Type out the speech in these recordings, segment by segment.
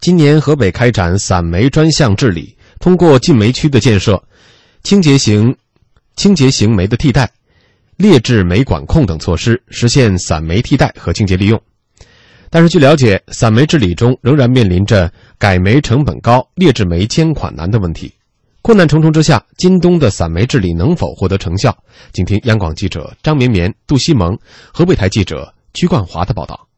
今年河北开展散煤专项治理，通过禁煤区的建设、清洁型、清洁型煤的替代、劣质煤管控等措施，实现散煤替代和清洁利用。但是，据了解，散煤治理中仍然面临着改煤成本高、劣质煤监管难的问题。困难重重之下，今冬的散煤治理能否获得成效？请听央广记者张绵绵、杜西蒙、河北台记者曲冠华的报道。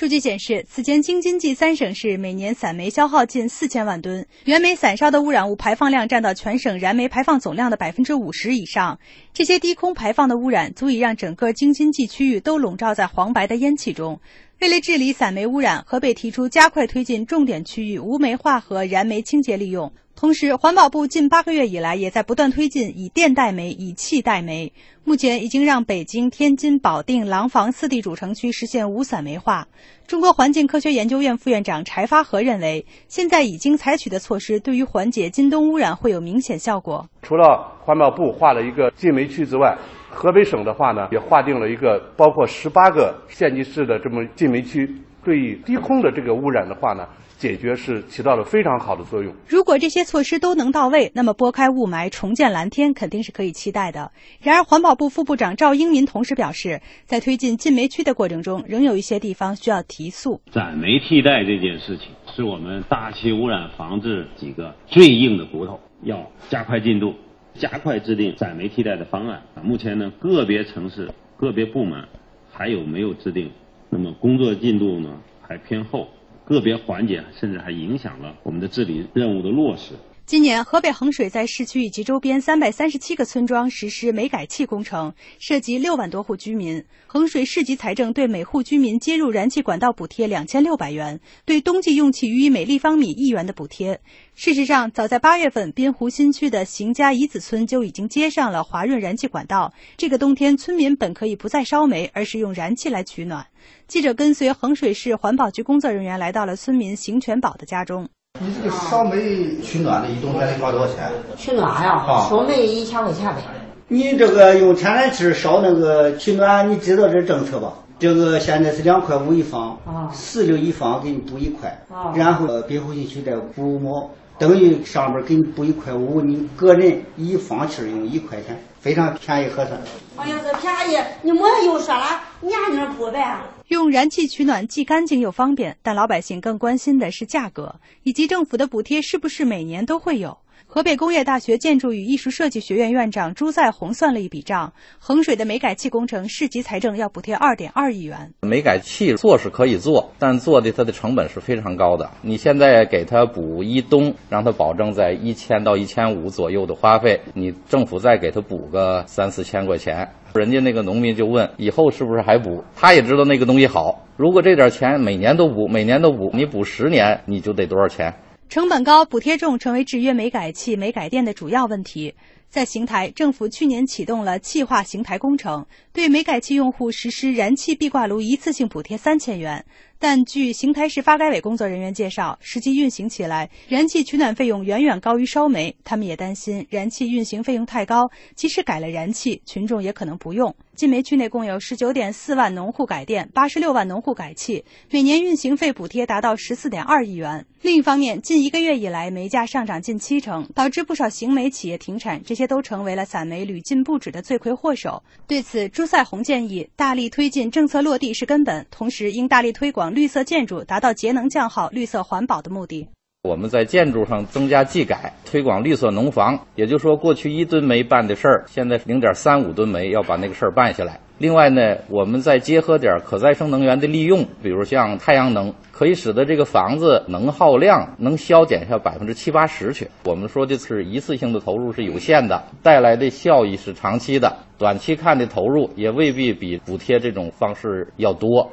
数据显示，此前京津冀三省市每年散煤消耗近四千万吨，原煤散烧的污染物排放量占到全省燃煤排放总量的百分之五十以上。这些低空排放的污染，足以让整个京津冀区域都笼罩在黄白的烟气中。为了治理散煤污染，河北提出加快推进重点区域无煤化和燃煤清洁利用。同时，环保部近八个月以来也在不断推进以电代煤、以气代煤。目前已经让北京、天津、保定、廊坊四地主城区实现无散煤化。中国环境科学研究院副院长柴发和认为，现在已经采取的措施对于缓解今冬污染会有明显效果。除了环保部划了一个禁煤区之外，河北省的话呢，也划定了一个包括十八个县级市的这么禁煤区，对于低空的这个污染的话呢。解决是起到了非常好的作用。如果这些措施都能到位，那么拨开雾霾，重建蓝天，肯定是可以期待的。然而，环保部副部长赵英民同时表示，在推进禁煤区的过程中，仍有一些地方需要提速。暂煤替代这件事情，是我们大气污染防治几个最硬的骨头，要加快进度，加快制定暂煤替代的方案。啊，目前呢，个别城市、个别部门还有没有制定，那么工作进度呢还偏后。个别环节甚至还影响了我们的治理任务的落实。今年，河北衡水在市区以及周边三百三十七个村庄实施煤改气工程，涉及六万多户居民。衡水市级财政对每户居民接入燃气管道补贴两千六百元，对冬季用气予以每立方米一元的补贴。事实上，早在八月份，滨湖新区的邢家乙子村就已经接上了华润燃气管道。这个冬天，村民本可以不再烧煤，而是用燃气来取暖。记者跟随衡水市环保局工作人员来到了村民邢全宝的家中。你这个烧煤取暖的，一冬天得花多少钱？取暖呀，烧煤一千块钱呗。你这个用天然气烧那个取暖，你知道这政策吧？这个现在是两块五一方，四六一方给你补一块，然后滨湖新区再补五毛，等于上边给你补一块五，你个人一方气用一块钱，非常便宜合算。哎呀，这便宜，你没又说了，年年补呗。用燃气取暖既干净又方便，但老百姓更关心的是价格，以及政府的补贴是不是每年都会有。河北工业大学建筑与艺术设计学院院长朱在红算了一笔账：衡水的煤改气工程，市级财政要补贴二点二亿元。煤改气做是可以做，但做的它的成本是非常高的。你现在给他补一冬，让他保证在一千到一千五左右的花费，你政府再给他补个三四千块钱，人家那个农民就问以后是不是还补？他也知道那个东西好。如果这点钱每年都补，每年都补，你补十年你就得多少钱？成本高、补贴重，成为制约煤改气、煤改电的主要问题。在邢台，政府去年启动了气化邢台工程，对煤改气用户实施燃气壁挂炉一次性补贴三千元。但据邢台市发改委工作人员介绍，实际运行起来，燃气取暖费用远远高于烧煤。他们也担心燃气运行费用太高，即使改了燃气，群众也可能不用。禁煤区内共有十九点四万农户改电，八十六万农户改气，每年运行费补贴达到十四点二亿元。另一方面，近一个月以来，煤价上涨近七成，导致不少行煤企业停产，这些都成为了散煤屡禁不止的罪魁祸首。对此，朱赛红建议，大力推进政策落地是根本，同时应大力推广绿色建筑，达到节能降耗、绿色环保的目的。我们在建筑上增加技改，推广绿色农房，也就是说，过去一吨煤办的事儿，现在零点三五吨煤要把那个事儿办下来。另外呢，我们再结合点可再生能源的利用，比如像太阳能，可以使得这个房子能耗量能消减下百分之七八十去。我们说的是一次性的投入是有限的，带来的效益是长期的，短期看的投入也未必比补贴这种方式要多。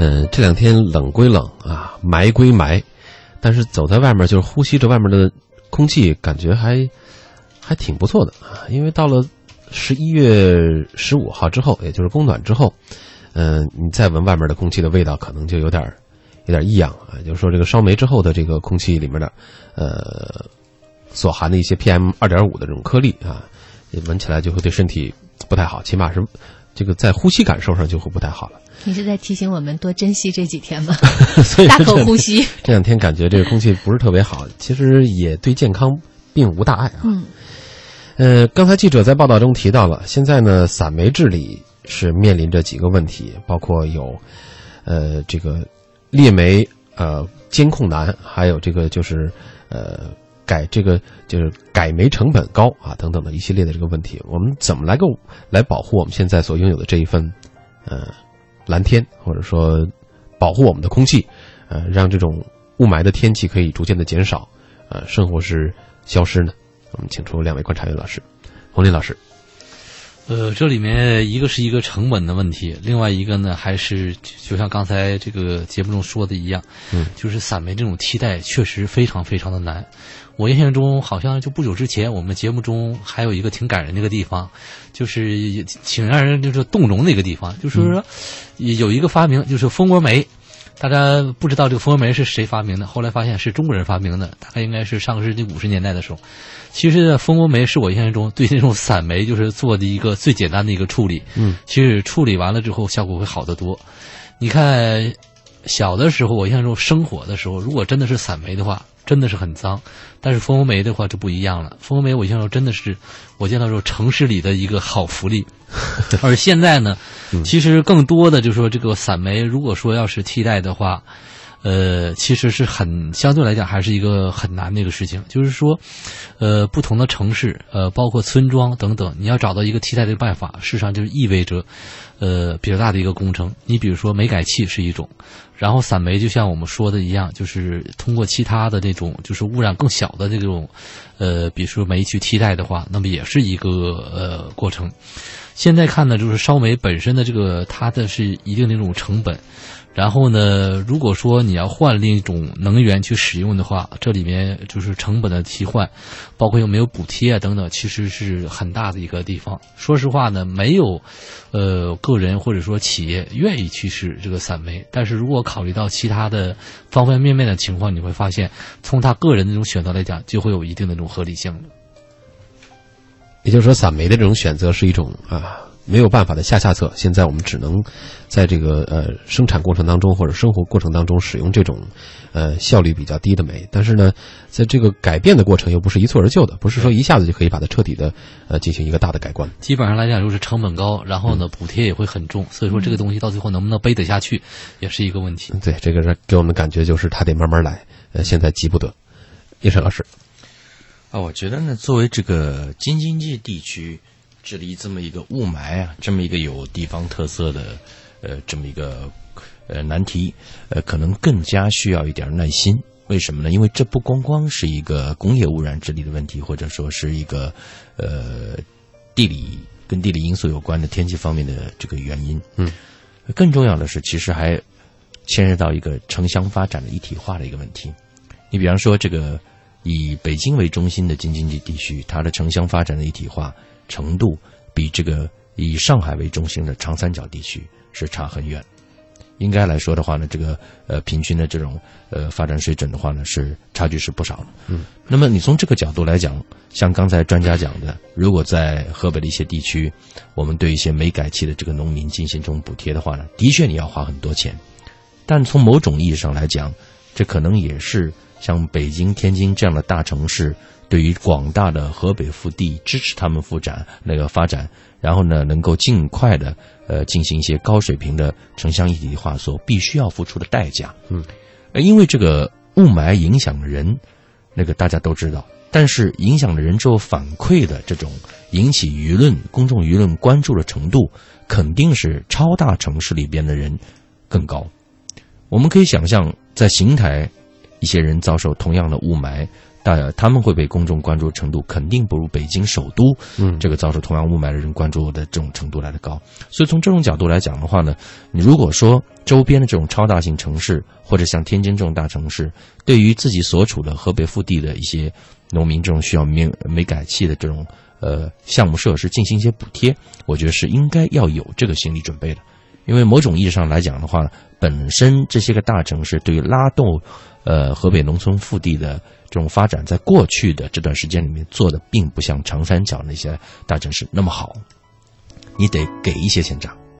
嗯，这两天冷归冷啊，霾归霾，但是走在外面就是呼吸着外面的空气，感觉还还挺不错的啊。因为到了十一月十五号之后，也就是供暖之后，嗯，你再闻外面的空气的味道，可能就有点有点异样啊。就是说，这个烧煤之后的这个空气里面的，呃，所含的一些 PM 二点五的这种颗粒啊，闻起来就会对身体不太好，起码是。这个在呼吸感受上就会不太好了。你是在提醒我们多珍惜这几天吗？所以大口呼吸。这两天感觉这个空气不是特别好，其实也对健康并无大碍啊。嗯。呃，刚才记者在报道中提到了，现在呢，散煤治理是面临着几个问题，包括有，呃，这个裂煤呃监控难，还有这个就是呃改这个就是改煤成本高啊等等的一系列的这个问题。我们怎么来够来保护我们现在所拥有的这一份呃蓝天，或者说保护我们的空气，呃，让这种雾霾的天气可以逐渐的减少，呃，甚或是消失呢？我们请出两位观察员老师，洪林老师。呃，这里面一个是一个成本的问题，另外一个呢，还是就像刚才这个节目中说的一样，嗯，就是散煤这种替代确实非常非常的难。我印象中好像就不久之前，我们节目中还有一个挺感人的一个地方，就是挺让人就是动容的一个地方，就是说有一个发明，就是蜂窝煤。大家不知道这个蜂窝煤是谁发明的，后来发现是中国人发明的，大概应该是上个世纪五十年代的时候。其实蜂窝煤是我印象中对那种散煤就是做的一个最简单的一个处理。嗯，其实处理完了之后效果会好得多。你看，小的时候我印象中生火的时候，如果真的是散煤的话，真的是很脏。但是蜂窝煤的话就不一样了，蜂窝煤我印象中真的是我见到说城市里的一个好福利。而现在呢，其实更多的就是说这个散煤，如果说要是替代的话。呃，其实是很相对来讲还是一个很难的一个事情。就是说，呃，不同的城市，呃，包括村庄等等，你要找到一个替代的办法，事实上就意味着，呃，比较大的一个工程。你比如说煤改气是一种，然后散煤就像我们说的一样，就是通过其他的那种就是污染更小的这种，呃，比如说煤去替代的话，那么也是一个呃过程。现在看呢，就是烧煤本身的这个它的是一定的一种成本。然后呢，如果说你要换另一种能源去使用的话，这里面就是成本的替换，包括有没有补贴啊等等，其实是很大的一个地方。说实话呢，没有，呃，个人或者说企业愿意去使这个散煤。但是如果考虑到其他的方方面面的情况，你会发现，从他个人的这种选择来讲，就会有一定的这种合理性了。也就是说，散煤的这种选择是一种啊。没有办法的下下策，现在我们只能在这个呃生产过程当中或者生活过程当中使用这种呃效率比较低的煤。但是呢，在这个改变的过程又不是一蹴而就的，不是说一下子就可以把它彻底的呃进行一个大的改观。基本上来讲，就是成本高，然后呢补贴也会很重，所以说这个东西到最后能不能背得下去，也是一个问题。对，这个是给我们感觉就是它得慢慢来，呃，现在急不得。叶晨老师，啊，我觉得呢，作为这个京津冀地区。治理这么一个雾霾啊，这么一个有地方特色的，呃，这么一个呃难题，呃，可能更加需要一点耐心。为什么呢？因为这不光光是一个工业污染治理的问题，或者说是一个呃地理跟地理因素有关的天气方面的这个原因。嗯，更重要的是，其实还牵涉到一个城乡发展的一体化的一个问题。你比方说，这个以北京为中心的京津冀地区，它的城乡发展的一体化。程度比这个以上海为中心的长三角地区是差很远。应该来说的话呢，这个呃平均的这种呃发展水准的话呢，是差距是不少的。嗯，那么你从这个角度来讲，像刚才专家讲的，如果在河北的一些地区，我们对一些煤改气的这个农民进行这种补贴的话呢，的确你要花很多钱。但从某种意义上来讲，这可能也是像北京、天津这样的大城市。对于广大的河北腹地，支持他们发展那个发展，然后呢，能够尽快的呃进行一些高水平的城乡一体化所必须要付出的代价。嗯，因为这个雾霾影响人，那个大家都知道，但是影响了人之后反馈的这种引起舆论、公众舆论关注的程度，肯定是超大城市里边的人更高。我们可以想象，在邢台，一些人遭受同样的雾霾。呃，他们会被公众关注程度肯定不如北京首都，嗯，这个遭受同样雾霾的人关注的这种程度来的高。所以从这种角度来讲的话呢，你如果说周边的这种超大型城市或者像天津这种大城市，对于自己所处的河北腹地的一些农民这种需要煤煤改气的这种呃项目设施进行一些补贴，我觉得是应该要有这个心理准备的。因为某种意义上来讲的话，本身这些个大城市对于拉动呃河北农村腹地的。这种发展在过去的这段时间里面做的，并不像长三角那些大城市那么好。你得给一些钱账。